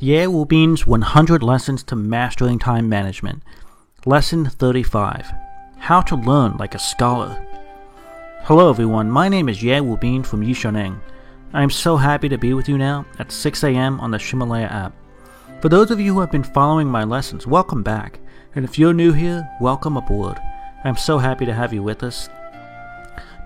Yair Rubin's 100 Lessons to Mastering Time Management. Lesson 35 How to Learn Like a Scholar. Hello, everyone. My name is Yair Rubin from Yishoneng. I am so happy to be with you now at 6 a.m. on the Ximalaya app. For those of you who have been following my lessons, welcome back. And if you're new here, welcome aboard. I'm so happy to have you with us.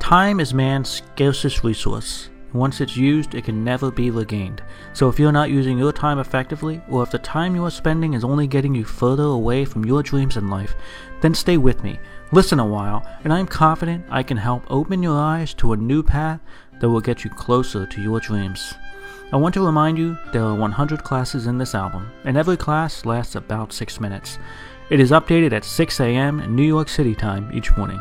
Time is man's scarcest resource. Once it's used, it can never be regained. So if you're not using your time effectively, or if the time you are spending is only getting you further away from your dreams in life, then stay with me, listen a while, and I'm confident I can help open your eyes to a new path that will get you closer to your dreams. I want to remind you there are 100 classes in this album, and every class lasts about 6 minutes. It is updated at 6 a.m. New York City time each morning.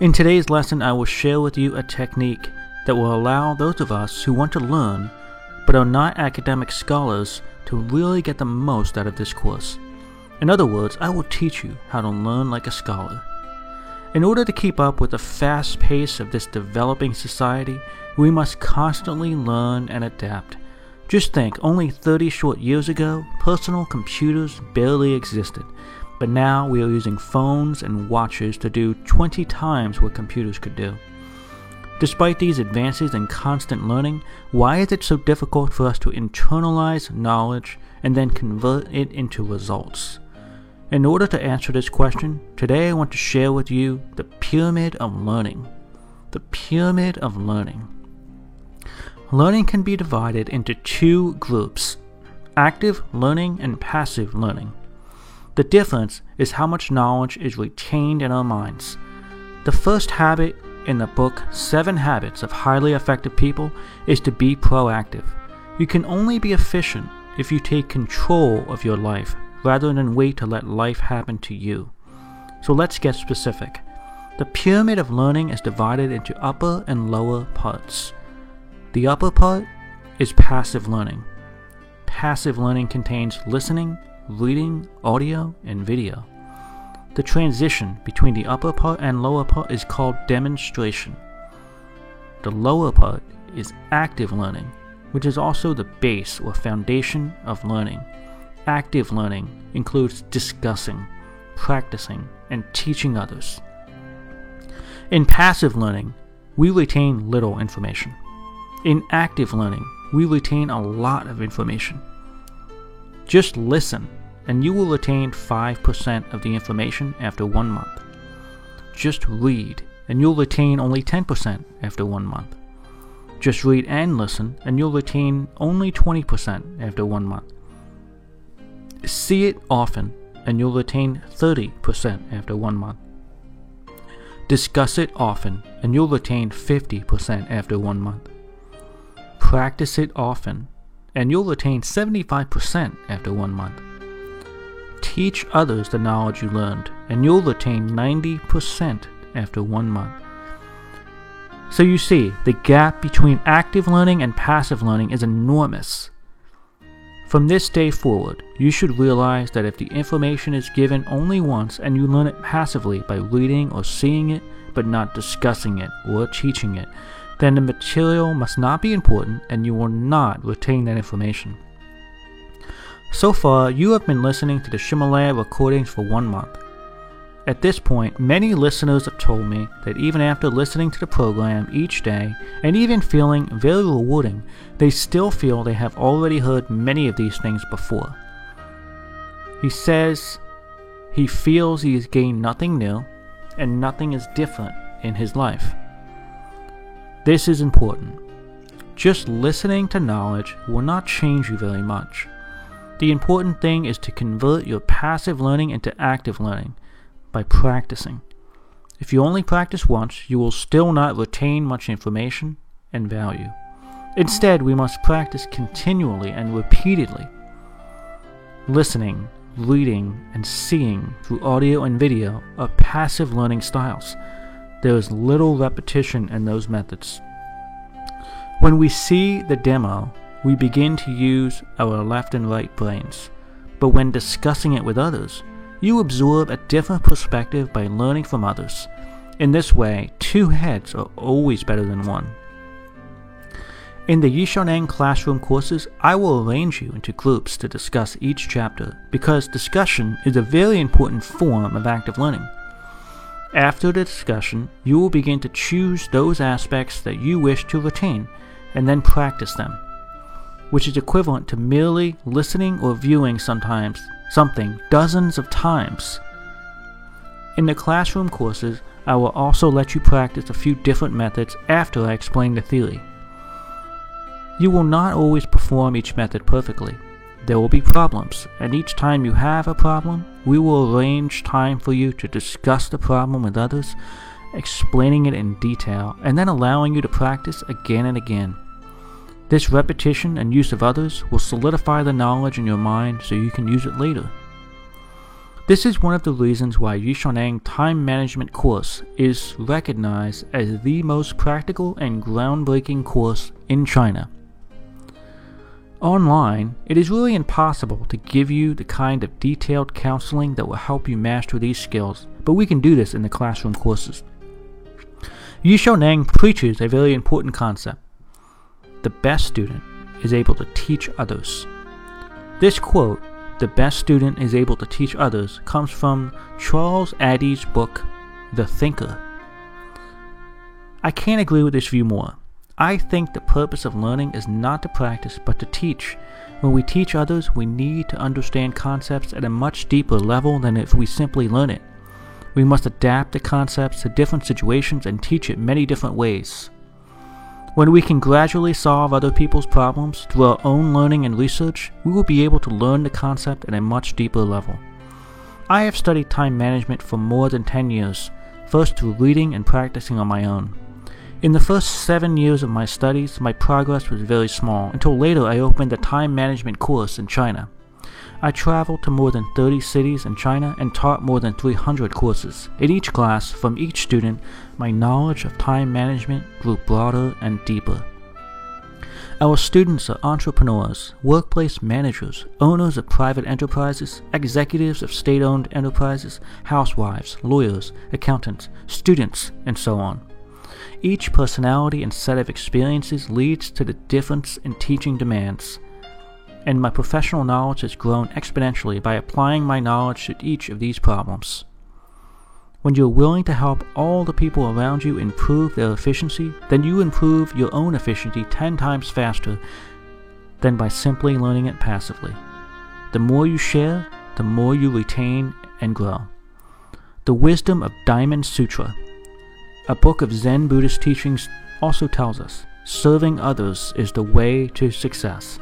In today's lesson, I will share with you a technique that will allow those of us who want to learn but are not academic scholars to really get the most out of this course. In other words, I will teach you how to learn like a scholar. In order to keep up with the fast pace of this developing society, we must constantly learn and adapt. Just think, only 30 short years ago, personal computers barely existed, but now we are using phones and watches to do 20 times what computers could do. Despite these advances in constant learning, why is it so difficult for us to internalize knowledge and then convert it into results? In order to answer this question, today I want to share with you the pyramid of learning. The pyramid of learning. Learning can be divided into two groups active learning and passive learning. The difference is how much knowledge is retained in our minds. The first habit in the book Seven Habits of Highly Effective People is to be proactive. You can only be efficient if you take control of your life rather than wait to let life happen to you. So let's get specific. The pyramid of learning is divided into upper and lower parts. The upper part is passive learning. Passive learning contains listening, reading, audio, and video. The transition between the upper part and lower part is called demonstration. The lower part is active learning, which is also the base or foundation of learning. Active learning includes discussing, practicing, and teaching others. In passive learning, we retain little information. In active learning, we retain a lot of information. Just listen and you will retain 5% of the information after one month. Just read, and you'll retain only 10% after one month. Just read and listen, and you'll retain only 20% after one month. See it often, and you'll retain 30% after one month. Discuss it often, and you'll retain 50% after one month. Practice it often, and you'll retain 75% after one month. Teach others the knowledge you learned, and you'll retain 90% after one month. So you see, the gap between active learning and passive learning is enormous. From this day forward, you should realize that if the information is given only once and you learn it passively by reading or seeing it, but not discussing it or teaching it, then the material must not be important and you will not retain that information. So far, you have been listening to the Ximalaya recordings for one month. At this point, many listeners have told me that even after listening to the program each day and even feeling very rewarding, they still feel they have already heard many of these things before. He says he feels he has gained nothing new and nothing is different in his life. This is important. Just listening to knowledge will not change you very much. The important thing is to convert your passive learning into active learning by practicing. If you only practice once, you will still not retain much information and value. Instead, we must practice continually and repeatedly. Listening, reading, and seeing through audio and video are passive learning styles. There is little repetition in those methods. When we see the demo, we begin to use our left and right brains. But when discussing it with others, you absorb a different perspective by learning from others. In this way, two heads are always better than one. In the Yishoneng classroom courses, I will arrange you into groups to discuss each chapter because discussion is a very important form of active learning. After the discussion, you will begin to choose those aspects that you wish to retain and then practice them, which is equivalent to merely listening or viewing sometimes something dozens of times. In the classroom courses, I will also let you practice a few different methods after I explain the theory. You will not always perform each method perfectly. There will be problems, and each time you have a problem, we will arrange time for you to discuss the problem with others, explaining it in detail, and then allowing you to practice again and again. This repetition and use of others will solidify the knowledge in your mind so you can use it later. This is one of the reasons why Yishoneng Time Management course is recognized as the most practical and groundbreaking course in China. Online, it is really impossible to give you the kind of detailed counseling that will help you master these skills, but we can do this in the classroom courses. Yishoneng preaches a very important concept. The best student is able to teach others. This quote, the best student is able to teach others, comes from Charles Addy's book, The Thinker. I can't agree with this view more. I think the purpose of learning is not to practice, but to teach. When we teach others, we need to understand concepts at a much deeper level than if we simply learn it. We must adapt the concepts to different situations and teach it many different ways. When we can gradually solve other people's problems through our own learning and research, we will be able to learn the concept at a much deeper level. I have studied time management for more than 10 years, first through reading and practicing on my own. In the first seven years of my studies, my progress was very small until later I opened a time management course in China. I traveled to more than 30 cities in China and taught more than 300 courses. In each class, from each student, my knowledge of time management grew broader and deeper. Our students are entrepreneurs, workplace managers, owners of private enterprises, executives of state owned enterprises, housewives, lawyers, accountants, students, and so on. Each personality and set of experiences leads to the difference in teaching demands, and my professional knowledge has grown exponentially by applying my knowledge to each of these problems. When you're willing to help all the people around you improve their efficiency, then you improve your own efficiency 10 times faster than by simply learning it passively. The more you share, the more you retain and grow. The wisdom of Diamond Sutra a book of Zen Buddhist teachings also tells us serving others is the way to success.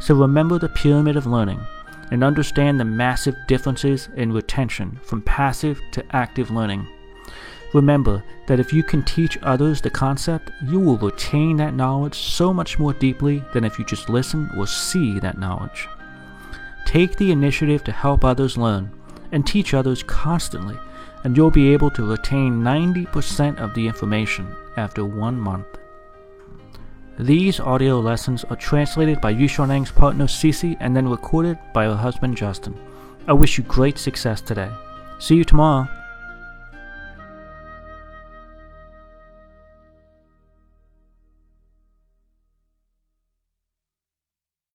So remember the pyramid of learning and understand the massive differences in retention from passive to active learning. Remember that if you can teach others the concept, you will retain that knowledge so much more deeply than if you just listen or see that knowledge. Take the initiative to help others learn and teach others constantly and you'll be able to retain 90% of the information after one month. These audio lessons are translated by Yishoneng's partner Cece and then recorded by her husband Justin. I wish you great success today. See you tomorrow.